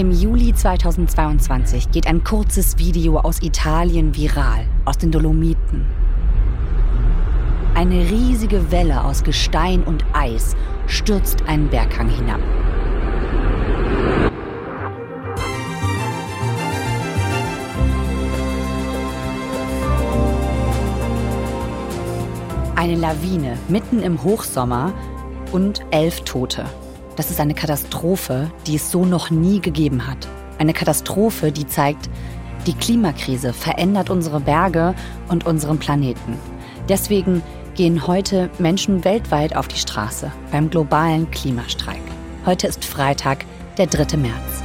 Im Juli 2022 geht ein kurzes Video aus Italien viral, aus den Dolomiten. Eine riesige Welle aus Gestein und Eis stürzt einen Berghang hinab. Eine Lawine mitten im Hochsommer und elf Tote. Das ist eine Katastrophe, die es so noch nie gegeben hat. Eine Katastrophe, die zeigt, die Klimakrise verändert unsere Berge und unseren Planeten. Deswegen gehen heute Menschen weltweit auf die Straße beim globalen Klimastreik. Heute ist Freitag, der 3. März.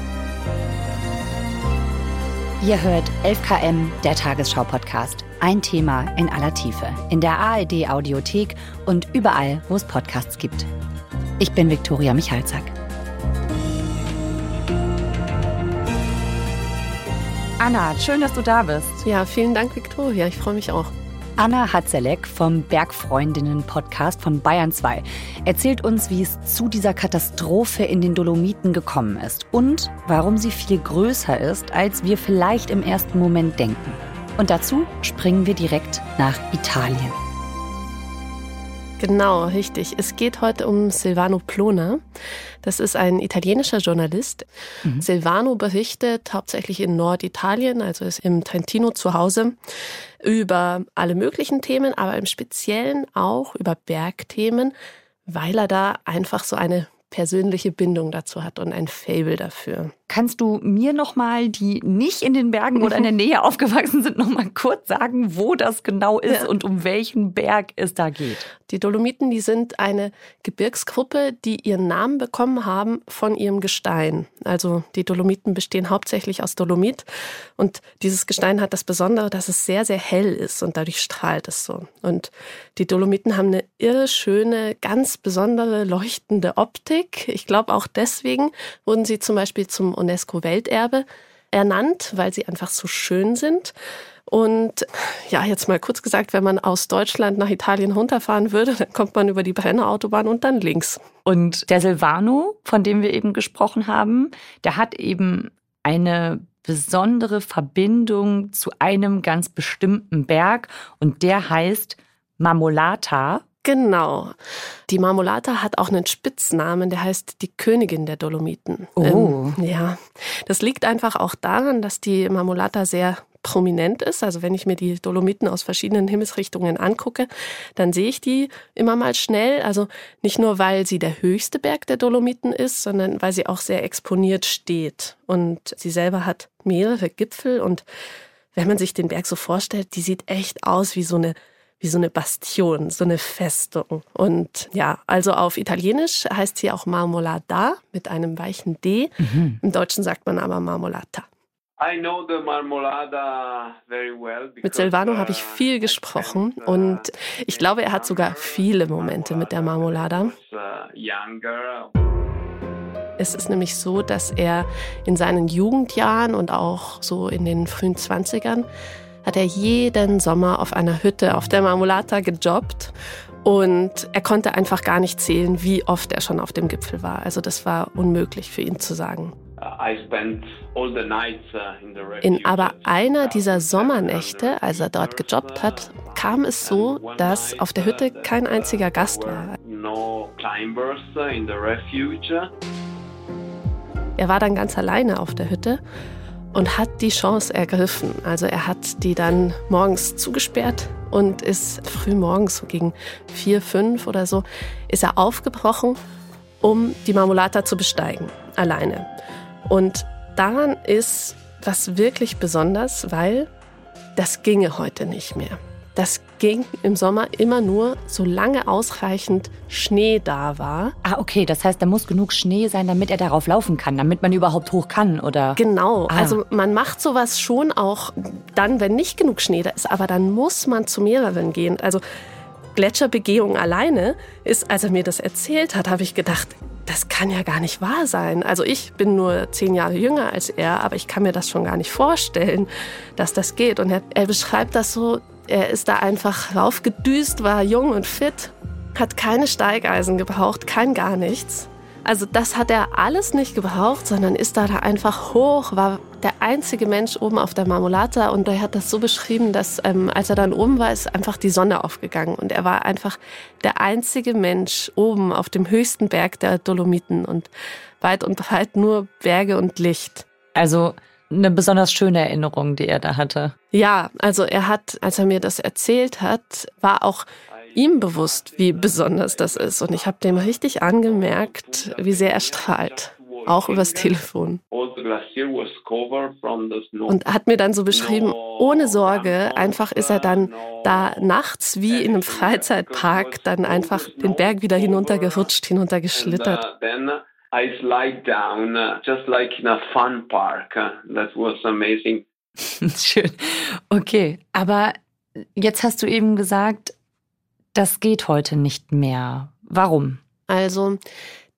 Ihr hört 11KM, der Tagesschau-Podcast. Ein Thema in aller Tiefe. In der ARD-Audiothek und überall, wo es Podcasts gibt. Ich bin Viktoria Michalzack. Anna, schön, dass du da bist. Ja, vielen Dank, Viktoria. Ich freue mich auch. Anna Hatzelek vom Bergfreundinnen-Podcast von Bayern 2 erzählt uns, wie es zu dieser Katastrophe in den Dolomiten gekommen ist und warum sie viel größer ist, als wir vielleicht im ersten Moment denken. Und dazu springen wir direkt nach Italien. Genau, richtig. Es geht heute um Silvano Plona. Das ist ein italienischer Journalist. Mhm. Silvano berichtet hauptsächlich in Norditalien, also ist im Trentino zu Hause, über alle möglichen Themen, aber im Speziellen auch über Bergthemen, weil er da einfach so eine persönliche Bindung dazu hat und ein Fable dafür. Kannst du mir noch mal, die nicht in den Bergen oder in der Nähe aufgewachsen sind, noch mal kurz sagen, wo das genau ist ja. und um welchen Berg es da geht? Die Dolomiten, die sind eine Gebirgsgruppe, die ihren Namen bekommen haben von ihrem Gestein. Also die Dolomiten bestehen hauptsächlich aus Dolomit und dieses Gestein hat das Besondere, dass es sehr sehr hell ist und dadurch strahlt es so. Und die Dolomiten haben eine irre schöne, ganz besondere leuchtende Optik. Ich glaube auch deswegen wurden sie zum Beispiel zum UNESCO-Welterbe ernannt, weil sie einfach so schön sind. Und ja, jetzt mal kurz gesagt, wenn man aus Deutschland nach Italien runterfahren würde, dann kommt man über die Brennerautobahn und dann links. Und der Silvano, von dem wir eben gesprochen haben, der hat eben eine besondere Verbindung zu einem ganz bestimmten Berg und der heißt Marmolata. Genau. Die Marmolata hat auch einen Spitznamen, der heißt die Königin der Dolomiten. Oh. Ähm, ja. Das liegt einfach auch daran, dass die Marmolata sehr prominent ist. Also wenn ich mir die Dolomiten aus verschiedenen Himmelsrichtungen angucke, dann sehe ich die immer mal schnell. Also nicht nur, weil sie der höchste Berg der Dolomiten ist, sondern weil sie auch sehr exponiert steht. Und sie selber hat mehrere Gipfel und wenn man sich den Berg so vorstellt, die sieht echt aus wie so eine wie so eine Bastion, so eine Festung. Und ja, also auf Italienisch heißt sie auch Marmolada mit einem weichen D. Mhm. Im Deutschen sagt man aber Marmolata. Mit Silvano habe ich uh, viel gesprochen uh, und ich glaube, er hat sogar viele Momente mit der Marmolada. Uh, es ist nämlich so, dass er in seinen Jugendjahren und auch so in den frühen Zwanzigern hat er jeden Sommer auf einer Hütte auf der Marmolata gejobbt und er konnte einfach gar nicht zählen, wie oft er schon auf dem Gipfel war. Also das war unmöglich für ihn zu sagen. Uh, In aber einer dieser Sommernächte, als er dort gejobbt hat, kam es so, dass auf der Hütte kein einziger Gast war. Er war dann ganz alleine auf der Hütte und hat die Chance ergriffen. Also er hat die dann morgens zugesperrt und ist früh morgens, so gegen vier, fünf oder so, ist er aufgebrochen, um die Marmolata zu besteigen, alleine. Und daran ist was wirklich besonders, weil das ginge heute nicht mehr. Das ging im Sommer immer nur, solange ausreichend Schnee da war. Ah, okay. Das heißt, da muss genug Schnee sein, damit er darauf laufen kann, damit man überhaupt hoch kann, oder? Genau. Ah. Also man macht sowas schon auch dann, wenn nicht genug Schnee da ist. Aber dann muss man zu mehreren gehen. Also Gletscherbegehung alleine ist, als er mir das erzählt hat, habe ich gedacht, das kann ja gar nicht wahr sein. Also ich bin nur zehn Jahre jünger als er, aber ich kann mir das schon gar nicht vorstellen, dass das geht. Und er, er beschreibt das so, er ist da einfach raufgedüst, war jung und fit, hat keine Steigeisen gebraucht, kein gar nichts also das hat er alles nicht gebraucht, sondern ist da einfach hoch, war der einzige Mensch oben auf der Marmolata und er hat das so beschrieben, dass ähm, als er dann oben war, ist einfach die Sonne aufgegangen und er war einfach der einzige Mensch oben auf dem höchsten Berg der Dolomiten und weit und breit nur Berge und Licht. Also eine besonders schöne Erinnerung, die er da hatte. Ja, also er hat, als er mir das erzählt hat, war auch ihm bewusst, wie besonders das ist. Und ich habe dem richtig angemerkt, wie sehr er strahlt. Auch übers Telefon. Und hat mir dann so beschrieben, ohne Sorge, einfach ist er dann da nachts wie in einem Freizeitpark dann einfach den Berg wieder hinuntergerutscht, hinuntergeschlittert. I slide down, just like in a fun park. That was amazing. Schön. Okay, aber jetzt hast du eben gesagt, das geht heute nicht mehr. Warum? Also,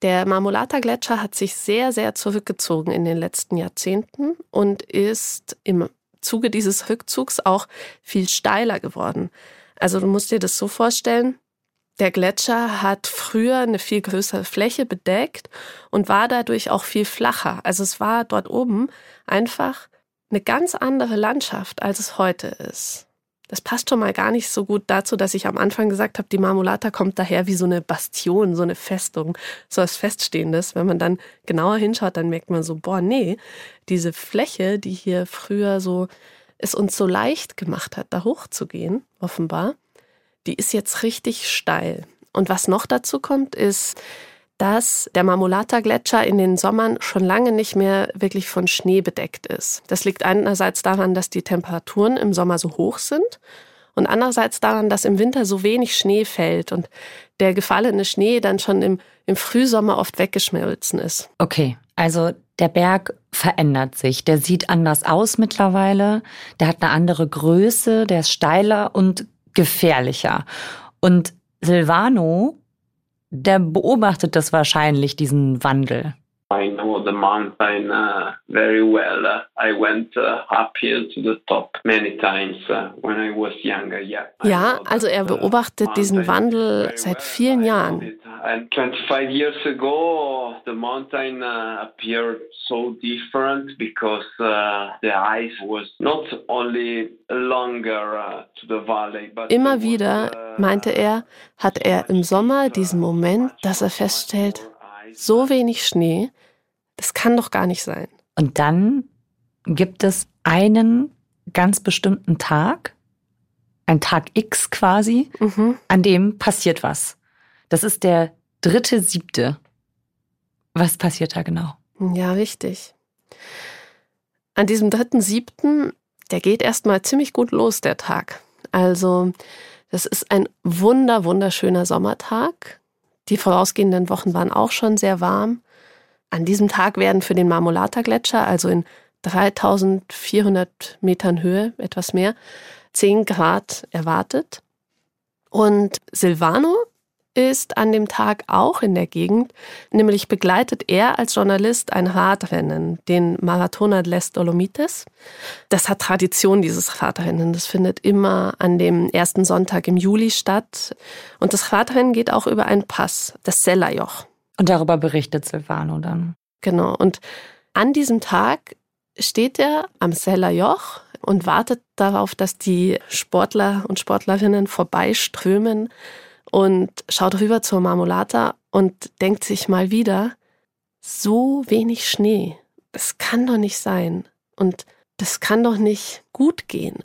der Marmolata-Gletscher hat sich sehr, sehr zurückgezogen in den letzten Jahrzehnten und ist im Zuge dieses Rückzugs auch viel steiler geworden. Also du musst dir das so vorstellen, der Gletscher hat früher eine viel größere Fläche bedeckt und war dadurch auch viel flacher. Also es war dort oben einfach eine ganz andere Landschaft, als es heute ist. Das passt schon mal gar nicht so gut dazu, dass ich am Anfang gesagt habe, die Marmolata kommt daher wie so eine Bastion, so eine Festung, so was Feststehendes. Wenn man dann genauer hinschaut, dann merkt man so, boah, nee, diese Fläche, die hier früher so es uns so leicht gemacht hat, da hochzugehen, offenbar, die ist jetzt richtig steil. Und was noch dazu kommt, ist, dass der Marmolata-Gletscher in den Sommern schon lange nicht mehr wirklich von Schnee bedeckt ist. Das liegt einerseits daran, dass die Temperaturen im Sommer so hoch sind und andererseits daran, dass im Winter so wenig Schnee fällt und der gefallene Schnee dann schon im, im Frühsommer oft weggeschmolzen ist. Okay, also der Berg verändert sich. Der sieht anders aus mittlerweile. Der hat eine andere Größe, der ist steiler und gefährlicher. Und Silvano der beobachtet das wahrscheinlich, diesen Wandel. The mountain uh, very well. Uh, I went uh, uphill to the top many times uh, when I was younger. Yeah. Ja, also er beobachtet diesen Wandel seit vielen Jahren. And 25 years ago, the mountain uh, appeared so different because uh, the ice was not only longer to the valley, but immer wieder meinte er, hat er im Sommer diesen Moment, dass er feststellt, so wenig Schnee, das kann doch gar nicht sein. Und dann gibt es einen ganz bestimmten Tag, ein Tag X quasi, mhm. an dem passiert was. Das ist der dritte siebte. Was passiert da genau? Ja, richtig. An diesem dritten siebten, der geht erstmal ziemlich gut los, der Tag. Also, das ist ein wunder, wunderschöner Sommertag. Die vorausgehenden Wochen waren auch schon sehr warm. An diesem Tag werden für den Marmolata-Gletscher, also in 3400 Metern Höhe, etwas mehr, 10 Grad erwartet. Und Silvano ist an dem Tag auch in der Gegend, nämlich begleitet er als Journalist ein Radrennen, den Maratona Les Dolomites. Das hat Tradition, dieses Radrennen. Das findet immer an dem ersten Sonntag im Juli statt. Und das Radrennen geht auch über einen Pass, das Sellerjoch. Und darüber berichtet Silvano dann. Genau. Und an diesem Tag steht er am Sellerjoch und wartet darauf, dass die Sportler und Sportlerinnen vorbeiströmen und schaut rüber zur Marmolata und denkt sich mal wieder, so wenig Schnee, das kann doch nicht sein und das kann doch nicht gut gehen.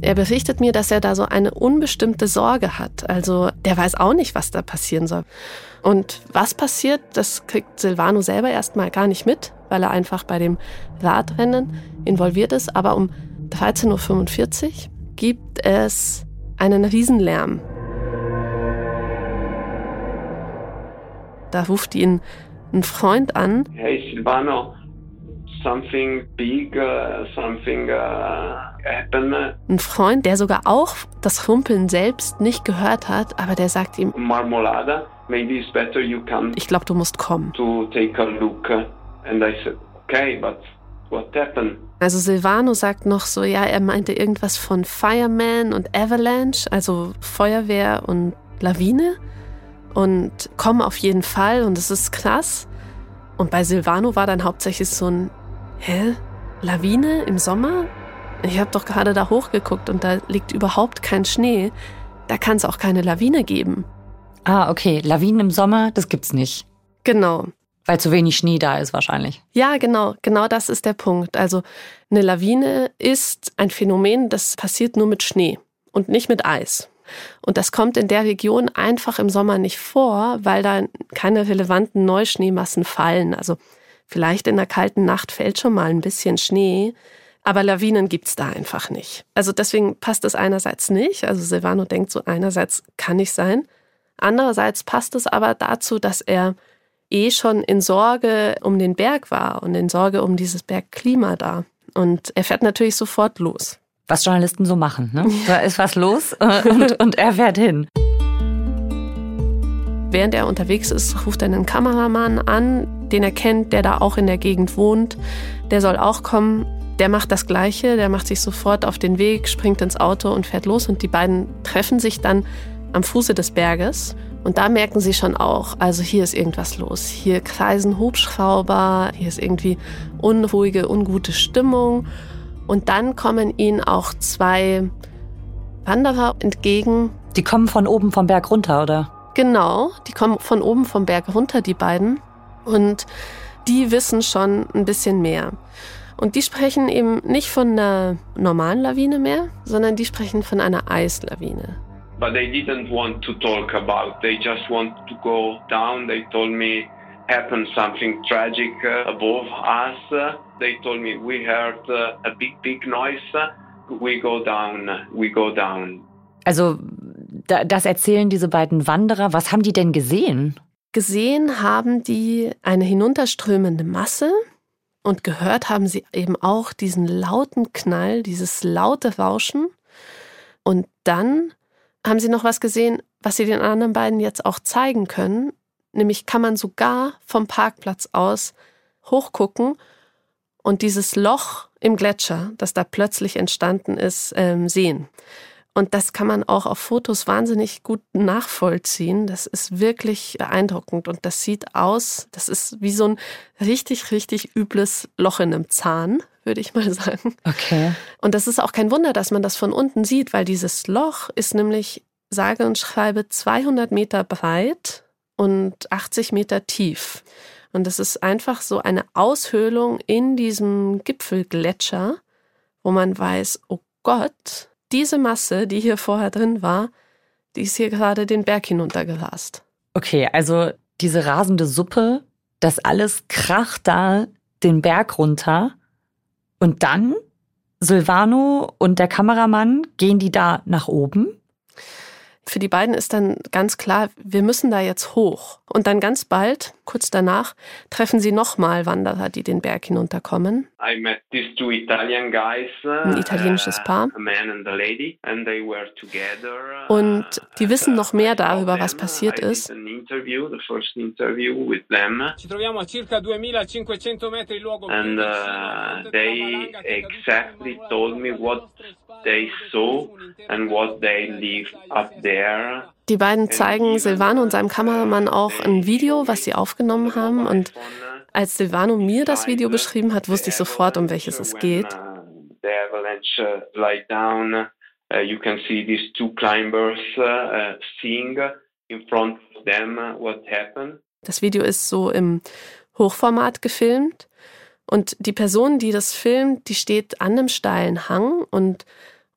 Er berichtet mir, dass er da so eine unbestimmte Sorge hat. Also der weiß auch nicht, was da passieren soll. Und was passiert, das kriegt Silvano selber erstmal gar nicht mit, weil er einfach bei dem Radrennen involviert ist. Aber um 13.45 Uhr gibt es einen Riesenlärm. Da ruft ihn ein Freund an. Hey Silvano, something big, uh, something uh, happened. Ein Freund, der sogar auch das Rumpeln selbst nicht gehört hat, aber der sagt ihm: Marmolada, maybe it's better you come. Ich glaube, du musst kommen. To take a look. And I said, okay, but what happened? Also Silvano sagt noch so, ja, er meinte irgendwas von Fireman und Avalanche, also Feuerwehr und Lawine. und kommen auf jeden Fall und es ist krass. Und bei Silvano war dann hauptsächlich so ein, hä? Lawine im Sommer? Ich habe doch gerade da hochgeguckt und da liegt überhaupt kein Schnee. Da kann es auch keine Lawine geben. Ah, okay. Lawinen im Sommer, das gibt's nicht. Genau. Weil zu wenig Schnee da ist wahrscheinlich. Ja, genau. Genau das ist der Punkt. Also eine Lawine ist ein Phänomen, das passiert nur mit Schnee und nicht mit Eis. Und das kommt in der Region einfach im Sommer nicht vor, weil da keine relevanten Neuschneemassen fallen. Also vielleicht in der kalten Nacht fällt schon mal ein bisschen Schnee, aber Lawinen gibt's da einfach nicht. Also deswegen passt es einerseits nicht. Also Silvano denkt so, einerseits kann nicht sein. Andererseits passt es aber dazu, dass er eh schon in Sorge um den Berg war und in Sorge um dieses Bergklima da. Und er fährt natürlich sofort los. Was Journalisten so machen, ne? Da ist was los und, und er fährt hin. Während er unterwegs ist, ruft er einen Kameramann an, den er kennt, der da auch in der Gegend wohnt. Der soll auch kommen. Der macht das Gleiche, der macht sich sofort auf den Weg, springt ins Auto und fährt los. Und die beiden treffen sich dann am Fuße des Berges. Und da merken sie schon auch, also hier ist irgendwas los. Hier kreisen Hubschrauber, hier ist irgendwie unruhige, ungute Stimmung. Und dann kommen ihnen auch zwei Wanderer entgegen. Die kommen von oben vom Berg runter, oder? Genau, die kommen von oben vom Berg runter, die beiden. Und die wissen schon ein bisschen mehr. Und die sprechen eben nicht von einer normalen Lawine mehr, sondern die sprechen von einer Eislawine. but they didn't want to talk about. They just want to go down. They told me happened something tragic uh, above us. They told me we heard uh, a big, big noise. We go down. We go down. Also das erzählen diese beiden Wanderer. Was haben die denn gesehen? Gesehen haben die eine hinunterströmende Masse und gehört haben sie eben auch diesen lauten Knall, dieses laute Rauschen. Und dann haben Sie noch was gesehen, was Sie den anderen beiden jetzt auch zeigen können? Nämlich kann man sogar vom Parkplatz aus hochgucken und dieses Loch im Gletscher, das da plötzlich entstanden ist, ähm, sehen. Und das kann man auch auf Fotos wahnsinnig gut nachvollziehen. Das ist wirklich beeindruckend und das sieht aus, das ist wie so ein richtig, richtig übles Loch in einem Zahn, würde ich mal sagen. Okay. Und das ist auch kein Wunder, dass man das von unten sieht, weil dieses Loch ist nämlich sage und schreibe 200 Meter breit und 80 Meter tief. Und das ist einfach so eine Aushöhlung in diesem Gipfelgletscher, wo man weiß, oh Gott, diese Masse, die hier vorher drin war, die ist hier gerade den Berg hinuntergerast. Okay, also diese rasende Suppe, das alles kracht da den Berg runter. Und dann, Silvano und der Kameramann, gehen die da nach oben? für die beiden ist dann ganz klar, wir müssen da jetzt hoch. Und dann ganz bald, kurz danach, treffen sie nochmal Wanderer, die den Berg hinunterkommen. I met these two Italian guys, Ein italienisches uh, Paar. Und die wissen noch mehr darüber, was passiert ist. And uh, they exactly told me what they saw and what they lived up there. Die beiden zeigen Silvano und seinem Kameramann auch ein Video, was sie aufgenommen haben. Und als Silvano mir das Video beschrieben hat, wusste ich sofort, um welches es geht. Uh, you can see these two climbers uh, seeing in front of them what happened. Das Video ist so im Hochformat gefilmt und die Person, die das filmt, die steht an einem steilen Hang und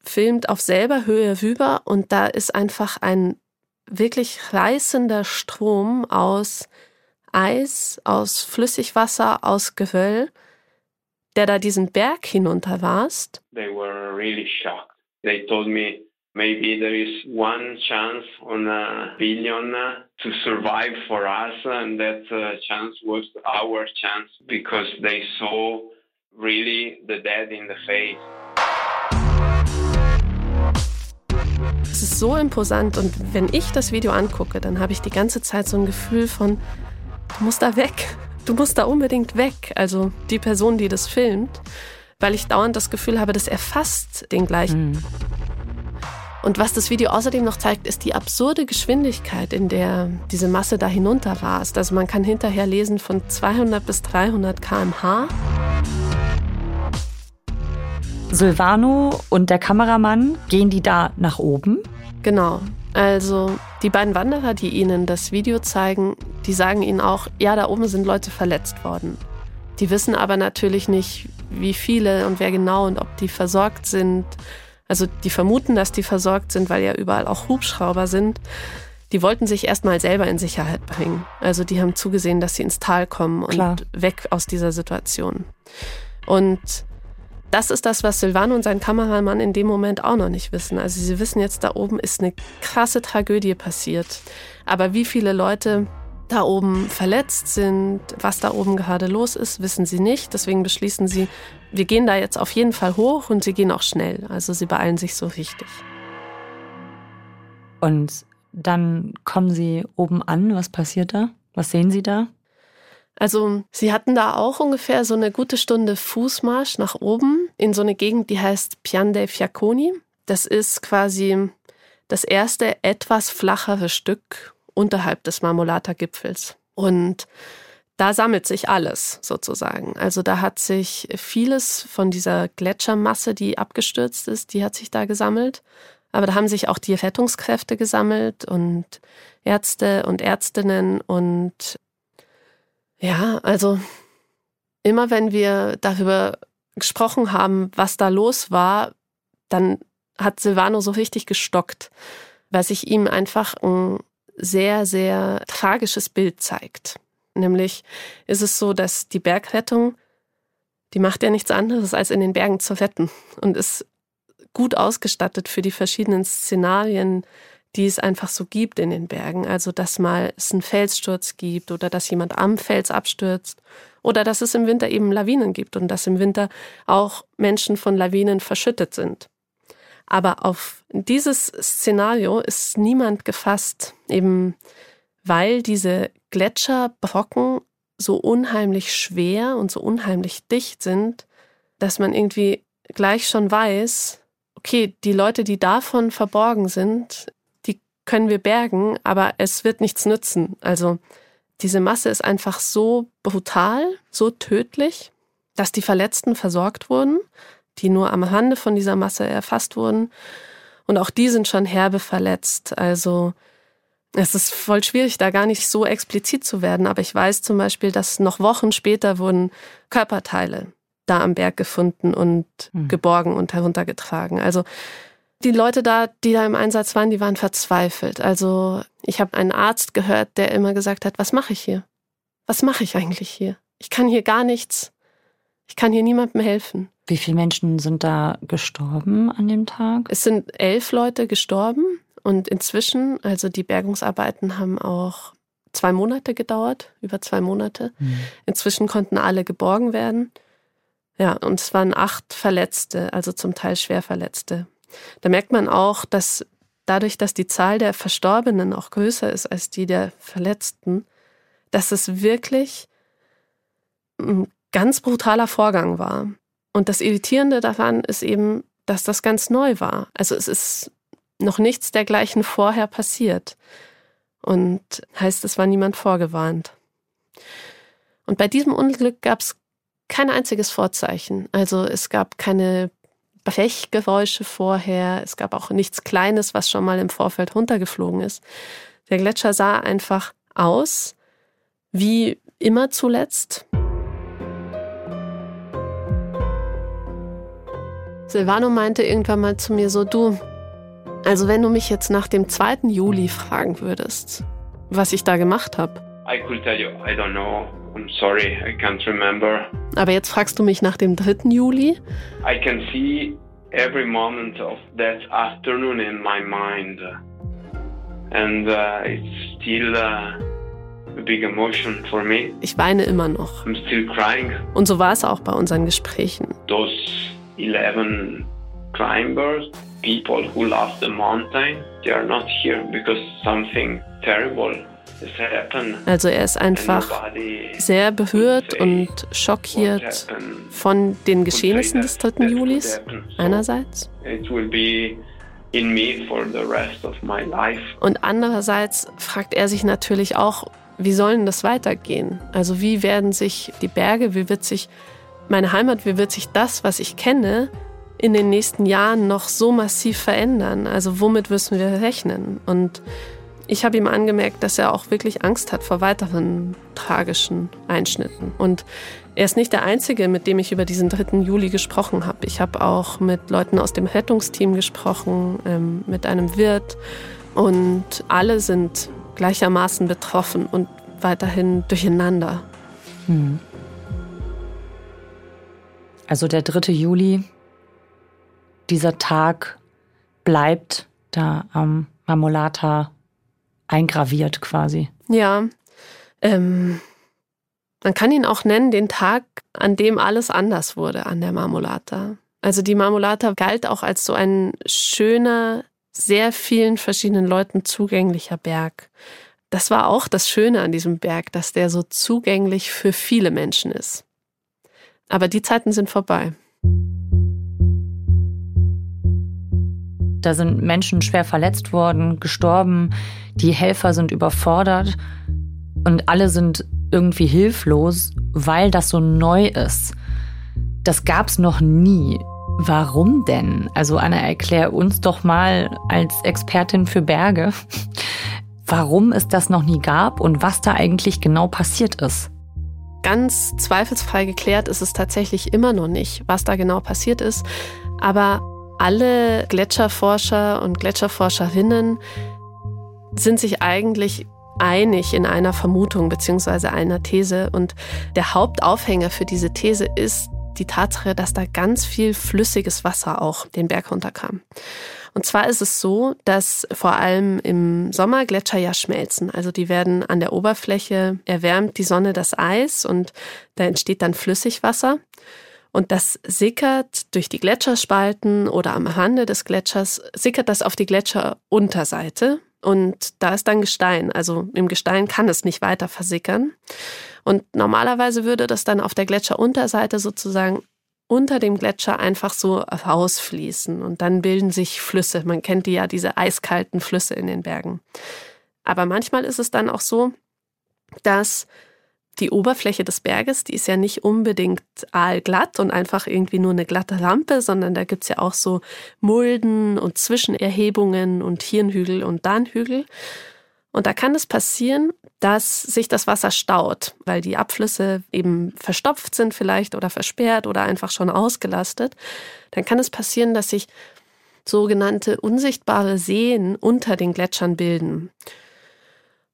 filmt auf selber Höhe rüber und da ist einfach ein wirklich reißender Strom aus Eis, aus Flüssigwasser, aus Geröll, der da diesen Berg hinunter warst. They were really shocked. They told me maybe there is one chance on a billion to survive for us and that uh, chance was our chance because they saw really the dead in the face. So imposant und wenn ich das Video angucke, dann habe ich die ganze Zeit so ein Gefühl von, du musst da weg, du musst da unbedingt weg. Also die Person, die das filmt, weil ich dauernd das Gefühl habe, das erfasst den gleichen. Mhm. Und was das Video außerdem noch zeigt, ist die absurde Geschwindigkeit, in der diese Masse da hinunter rast. Also man kann hinterher lesen von 200 bis 300 km/h. Silvano und der Kameramann, gehen die da nach oben? Genau. Also die beiden Wanderer, die ihnen das Video zeigen, die sagen ihnen auch, ja, da oben sind Leute verletzt worden. Die wissen aber natürlich nicht, wie viele und wer genau und ob die versorgt sind. Also die vermuten, dass die versorgt sind, weil ja überall auch Hubschrauber sind. Die wollten sich erstmal selber in Sicherheit bringen. Also die haben zugesehen, dass sie ins Tal kommen und Klar. weg aus dieser Situation. Und das ist das, was Silvano und sein Kameramann in dem Moment auch noch nicht wissen. Also sie wissen jetzt, da oben ist eine krasse Tragödie passiert. Aber wie viele Leute da oben verletzt sind, was da oben gerade los ist, wissen sie nicht. Deswegen beschließen sie, wir gehen da jetzt auf jeden Fall hoch und sie gehen auch schnell. Also sie beeilen sich so richtig. Und dann kommen sie oben an. Was passiert da? Was sehen sie da? Also sie hatten da auch ungefähr so eine gute Stunde Fußmarsch nach oben in so eine Gegend, die heißt Pian dei Fiacconi. Das ist quasi das erste etwas flachere Stück unterhalb des Marmolata-Gipfels. Und da sammelt sich alles sozusagen. Also da hat sich vieles von dieser Gletschermasse, die abgestürzt ist, die hat sich da gesammelt. Aber da haben sich auch die Rettungskräfte gesammelt und Ärzte und Ärztinnen und ja, also immer wenn wir darüber gesprochen haben, was da los war, dann hat Silvano so richtig gestockt, weil sich ihm einfach ein sehr, sehr tragisches Bild zeigt. Nämlich ist es so, dass die Bergrettung, die macht ja nichts anderes, als in den Bergen zu retten und ist gut ausgestattet für die verschiedenen Szenarien, die es einfach so gibt in den Bergen. Also, dass mal es einen Felssturz gibt oder dass jemand am Fels abstürzt oder dass es im Winter eben Lawinen gibt und dass im Winter auch Menschen von Lawinen verschüttet sind. Aber auf dieses Szenario ist niemand gefasst, eben weil diese Gletscherbrocken so unheimlich schwer und so unheimlich dicht sind, dass man irgendwie gleich schon weiß, okay, die Leute, die davon verborgen sind, können wir bergen, aber es wird nichts nützen. Also diese Masse ist einfach so brutal, so tödlich, dass die Verletzten versorgt wurden, die nur am Rande von dieser Masse erfasst wurden. Und auch die sind schon herbe verletzt. Also es ist voll schwierig, da gar nicht so explizit zu werden. Aber ich weiß zum Beispiel, dass noch Wochen später wurden Körperteile da am Berg gefunden und mhm. geborgen und heruntergetragen. Also die Leute da, die da im Einsatz waren, die waren verzweifelt. Also ich habe einen Arzt gehört, der immer gesagt hat, was mache ich hier? Was mache ich eigentlich hier? Ich kann hier gar nichts. Ich kann hier niemandem helfen. Wie viele Menschen sind da gestorben an dem Tag? Es sind elf Leute gestorben und inzwischen, also die Bergungsarbeiten haben auch zwei Monate gedauert, über zwei Monate. Mhm. Inzwischen konnten alle geborgen werden. Ja, und es waren acht Verletzte, also zum Teil schwer Verletzte. Da merkt man auch, dass dadurch, dass die Zahl der Verstorbenen auch größer ist als die der Verletzten, dass es wirklich ein ganz brutaler Vorgang war. Und das Irritierende daran ist eben, dass das ganz neu war. Also es ist noch nichts dergleichen vorher passiert. Und heißt, es war niemand vorgewarnt. Und bei diesem Unglück gab es kein einziges Vorzeichen. Also es gab keine Brechgeräusche vorher. Es gab auch nichts Kleines, was schon mal im Vorfeld runtergeflogen ist. Der Gletscher sah einfach aus, wie immer zuletzt. Silvano meinte irgendwann mal zu mir so, du, also wenn du mich jetzt nach dem 2. Juli fragen würdest, was ich da gemacht habe. I could tell you, I don't know. I'm sorry, I can't remember. Aber jetzt fragst du mich nach dem 3. Juli. I can see every moment of that afternoon in my mind. And uh, it's still uh, a big emotion for me. Ich weine immer noch. I'm still crying. Und so war es auch bei unseren Gesprächen. Those 11 climbers, people who love the mountain, they are not here because something terrible also er ist einfach sehr berührt und schockiert von den Geschehnissen des 3. Julis einerseits. Und andererseits fragt er sich natürlich auch, wie sollen das weitergehen? Also wie werden sich die Berge, wie wird sich meine Heimat, wie wird sich das, was ich kenne, in den nächsten Jahren noch so massiv verändern? Also womit müssen wir rechnen? Und ich habe ihm angemerkt, dass er auch wirklich Angst hat vor weiteren tragischen Einschnitten. Und er ist nicht der Einzige, mit dem ich über diesen 3. Juli gesprochen habe. Ich habe auch mit Leuten aus dem Rettungsteam gesprochen, ähm, mit einem Wirt. Und alle sind gleichermaßen betroffen und weiterhin durcheinander. Hm. Also der 3. Juli, dieser Tag bleibt da am Marmolata eingraviert quasi. Ja, ähm, man kann ihn auch nennen den Tag, an dem alles anders wurde an der Marmolata. Also die Marmolata galt auch als so ein schöner, sehr vielen verschiedenen Leuten zugänglicher Berg. Das war auch das Schöne an diesem Berg, dass der so zugänglich für viele Menschen ist. Aber die Zeiten sind vorbei. Da sind Menschen schwer verletzt worden, gestorben, die Helfer sind überfordert und alle sind irgendwie hilflos, weil das so neu ist. Das gab's noch nie. Warum denn? Also Anna, erklär uns doch mal als Expertin für Berge, warum es das noch nie gab und was da eigentlich genau passiert ist. Ganz zweifelsfrei geklärt ist es tatsächlich immer noch nicht, was da genau passiert ist. Aber alle Gletscherforscher und Gletscherforscherinnen sind sich eigentlich einig in einer Vermutung bzw. einer These. Und der Hauptaufhänger für diese These ist die Tatsache, dass da ganz viel flüssiges Wasser auch den Berg runterkam. Und zwar ist es so, dass vor allem im Sommer Gletscher ja schmelzen. Also die werden an der Oberfläche erwärmt, die Sonne das Eis und da entsteht dann Flüssigwasser. Und das sickert durch die Gletscherspalten oder am Rande des Gletschers, sickert das auf die Gletscherunterseite. Und da ist dann Gestein. Also im Gestein kann es nicht weiter versickern. Und normalerweise würde das dann auf der Gletscherunterseite sozusagen unter dem Gletscher einfach so rausfließen. Und dann bilden sich Flüsse. Man kennt die ja, diese eiskalten Flüsse in den Bergen. Aber manchmal ist es dann auch so, dass die Oberfläche des Berges, die ist ja nicht unbedingt aalglatt und einfach irgendwie nur eine glatte Rampe, sondern da gibt's ja auch so Mulden und Zwischenerhebungen und Hirnhügel und Darnhügel. Und da kann es passieren, dass sich das Wasser staut, weil die Abflüsse eben verstopft sind vielleicht oder versperrt oder einfach schon ausgelastet. Dann kann es passieren, dass sich sogenannte unsichtbare Seen unter den Gletschern bilden.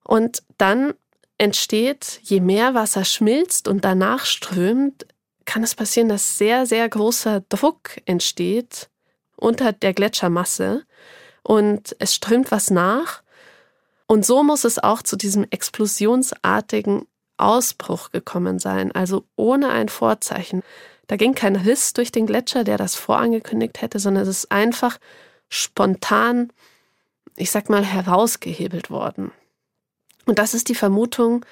Und dann entsteht, je mehr Wasser schmilzt und danach strömt, kann es passieren, dass sehr, sehr großer Druck entsteht unter der Gletschermasse und es strömt was nach. Und so muss es auch zu diesem explosionsartigen Ausbruch gekommen sein, also ohne ein Vorzeichen. Da ging kein Riss durch den Gletscher, der das vorangekündigt hätte, sondern es ist einfach spontan, ich sag mal, herausgehebelt worden. Und das ist die Vermutung,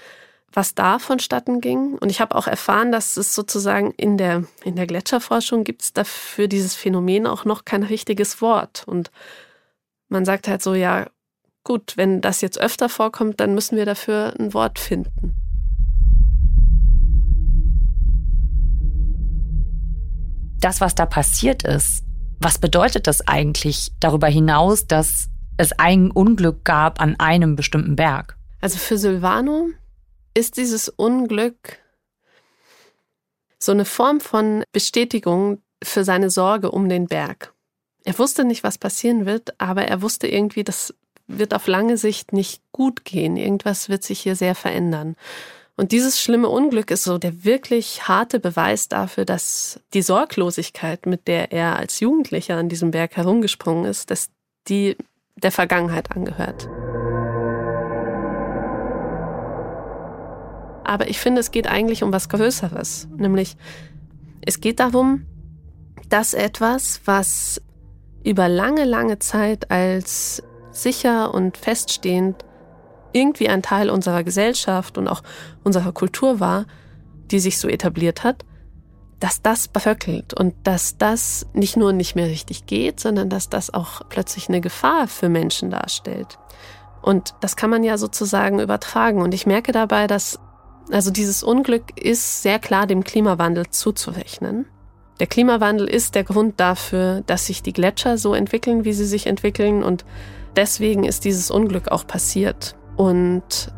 was da vonstatten ging. Und ich habe auch erfahren, dass es sozusagen in der, in der Gletscherforschung gibt es dafür dieses Phänomen auch noch kein richtiges Wort. Und man sagt halt so, ja, gut, wenn das jetzt öfter vorkommt, dann müssen wir dafür ein Wort finden. Das, was da passiert ist, was bedeutet das eigentlich darüber hinaus, dass es ein Unglück gab an einem bestimmten Berg? Also für Silvano ist dieses Unglück so eine Form von Bestätigung für seine Sorge um den Berg. Er wusste nicht, was passieren wird, aber er wusste irgendwie, das wird auf lange Sicht nicht gut gehen. Irgendwas wird sich hier sehr verändern. Und dieses schlimme Unglück ist so der wirklich harte Beweis dafür, dass die Sorglosigkeit, mit der er als Jugendlicher an diesem Berg herumgesprungen ist, dass die der Vergangenheit angehört. Aber ich finde, es geht eigentlich um was Größeres. Nämlich, es geht darum, dass etwas, was über lange, lange Zeit als sicher und feststehend irgendwie ein Teil unserer Gesellschaft und auch unserer Kultur war, die sich so etabliert hat, dass das bröckelt und dass das nicht nur nicht mehr richtig geht, sondern dass das auch plötzlich eine Gefahr für Menschen darstellt. Und das kann man ja sozusagen übertragen. Und ich merke dabei, dass also dieses Unglück ist sehr klar dem Klimawandel zuzurechnen. Der Klimawandel ist der Grund dafür, dass sich die Gletscher so entwickeln, wie sie sich entwickeln. Und deswegen ist dieses Unglück auch passiert. Und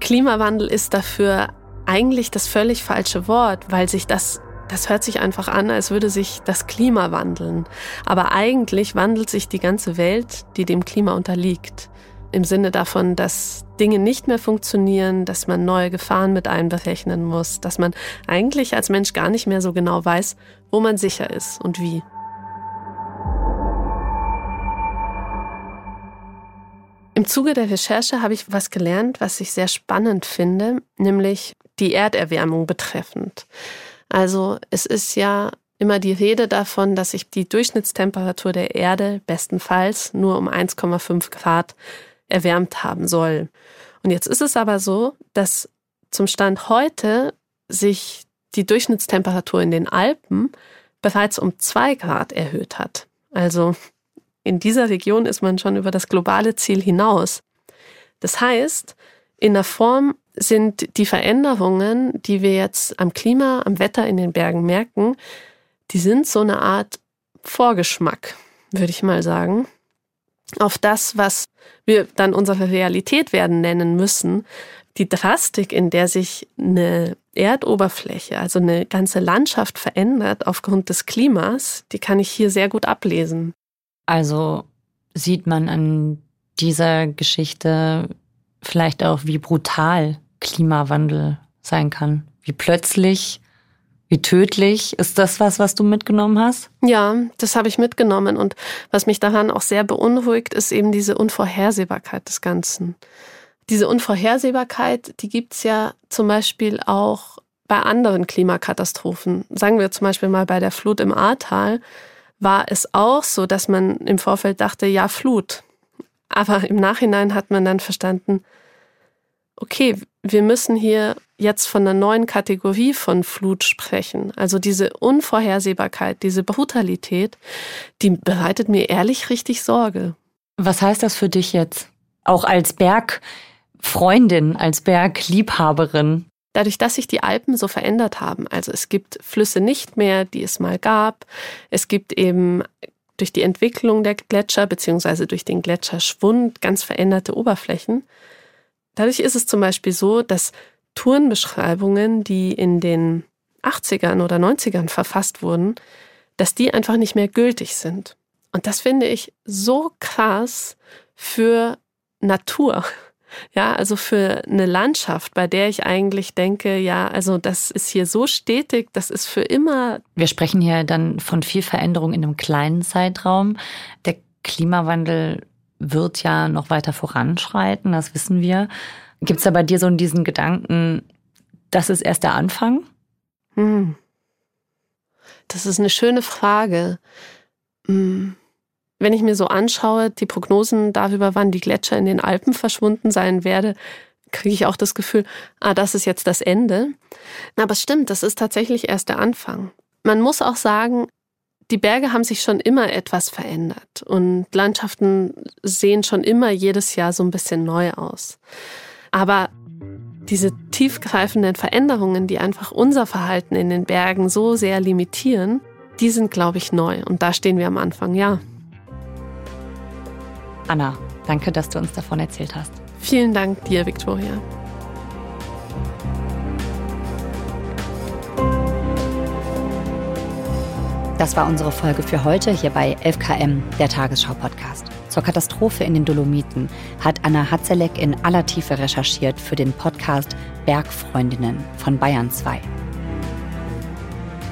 Klimawandel ist dafür eigentlich das völlig falsche Wort, weil sich das, das hört sich einfach an, als würde sich das Klima wandeln. Aber eigentlich wandelt sich die ganze Welt, die dem Klima unterliegt im Sinne davon, dass Dinge nicht mehr funktionieren, dass man neue Gefahren mit einberechnen muss, dass man eigentlich als Mensch gar nicht mehr so genau weiß, wo man sicher ist und wie. Im Zuge der Recherche habe ich was gelernt, was ich sehr spannend finde, nämlich die Erderwärmung betreffend. Also es ist ja immer die Rede davon, dass sich die Durchschnittstemperatur der Erde bestenfalls nur um 1,5 Grad erwärmt haben soll. Und jetzt ist es aber so, dass zum Stand heute sich die Durchschnittstemperatur in den Alpen bereits um zwei Grad erhöht hat. Also in dieser Region ist man schon über das globale Ziel hinaus. Das heißt, in der Form sind die Veränderungen, die wir jetzt am Klima, am Wetter in den Bergen merken, die sind so eine Art Vorgeschmack, würde ich mal sagen auf das, was wir dann unsere Realität werden nennen müssen, die Drastik, in der sich eine Erdoberfläche, also eine ganze Landschaft verändert aufgrund des Klimas, die kann ich hier sehr gut ablesen. Also sieht man an dieser Geschichte vielleicht auch, wie brutal Klimawandel sein kann, wie plötzlich wie tödlich ist das was, was du mitgenommen hast? Ja, das habe ich mitgenommen. Und was mich daran auch sehr beunruhigt, ist eben diese Unvorhersehbarkeit des Ganzen. Diese Unvorhersehbarkeit, die gibt's ja zum Beispiel auch bei anderen Klimakatastrophen. Sagen wir zum Beispiel mal bei der Flut im Ahrtal, war es auch so, dass man im Vorfeld dachte, ja, Flut. Aber im Nachhinein hat man dann verstanden, okay, wir müssen hier jetzt von einer neuen Kategorie von Flut sprechen. Also diese Unvorhersehbarkeit, diese Brutalität, die bereitet mir ehrlich richtig Sorge. Was heißt das für dich jetzt? Auch als Bergfreundin, als Bergliebhaberin? Dadurch, dass sich die Alpen so verändert haben, also es gibt Flüsse nicht mehr, die es mal gab, es gibt eben durch die Entwicklung der Gletscher beziehungsweise durch den Gletscherschwund ganz veränderte Oberflächen, Dadurch ist es zum Beispiel so, dass Tourenbeschreibungen, die in den 80ern oder 90ern verfasst wurden, dass die einfach nicht mehr gültig sind. Und das finde ich so krass für Natur. Ja, also für eine Landschaft, bei der ich eigentlich denke, ja, also das ist hier so stetig, das ist für immer. Wir sprechen hier dann von viel Veränderung in einem kleinen Zeitraum. Der Klimawandel wird ja noch weiter voranschreiten, das wissen wir. Gibt es da bei dir so diesen Gedanken, das ist erst der Anfang? Hm. Das ist eine schöne Frage. Hm. Wenn ich mir so anschaue, die Prognosen darüber, wann die Gletscher in den Alpen verschwunden sein werde, kriege ich auch das Gefühl, ah, das ist jetzt das Ende. Aber es stimmt, das ist tatsächlich erst der Anfang. Man muss auch sagen, die Berge haben sich schon immer etwas verändert und Landschaften sehen schon immer jedes Jahr so ein bisschen neu aus. Aber diese tiefgreifenden Veränderungen, die einfach unser Verhalten in den Bergen so sehr limitieren, die sind, glaube ich, neu. Und da stehen wir am Anfang, ja. Anna, danke, dass du uns davon erzählt hast. Vielen Dank dir, Victoria. Das war unsere Folge für heute hier bei 11KM, der Tagesschau-Podcast. Zur Katastrophe in den Dolomiten hat Anna Hatzelek in aller Tiefe recherchiert für den Podcast Bergfreundinnen von Bayern 2.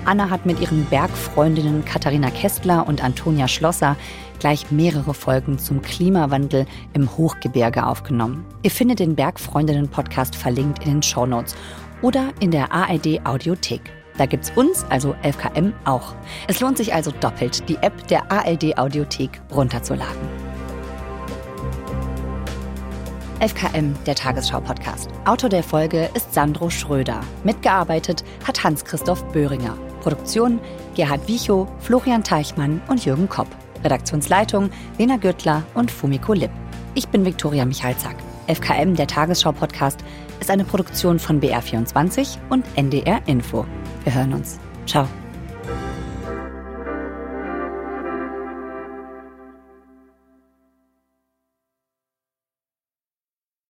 Anna hat mit ihren Bergfreundinnen Katharina Kestler und Antonia Schlosser gleich mehrere Folgen zum Klimawandel im Hochgebirge aufgenommen. Ihr findet den Bergfreundinnen-Podcast verlinkt in den Shownotes oder in der ARD Audiothek. Da gibt's uns, also 11KM, auch. Es lohnt sich also doppelt, die App der ALD Audiothek runterzuladen. 11KM, der Tagesschau-Podcast. Autor der Folge ist Sandro Schröder. Mitgearbeitet hat Hans-Christoph Böhringer. Produktion Gerhard Wiechow, Florian Teichmann und Jürgen Kopp. Redaktionsleitung Lena Gürtler und Fumiko Lipp. Ich bin Viktoria Michalzack. FKM, der Tagesschau-Podcast, ist eine Produktion von BR24 und NDR Info. Wir hören uns. Ciao.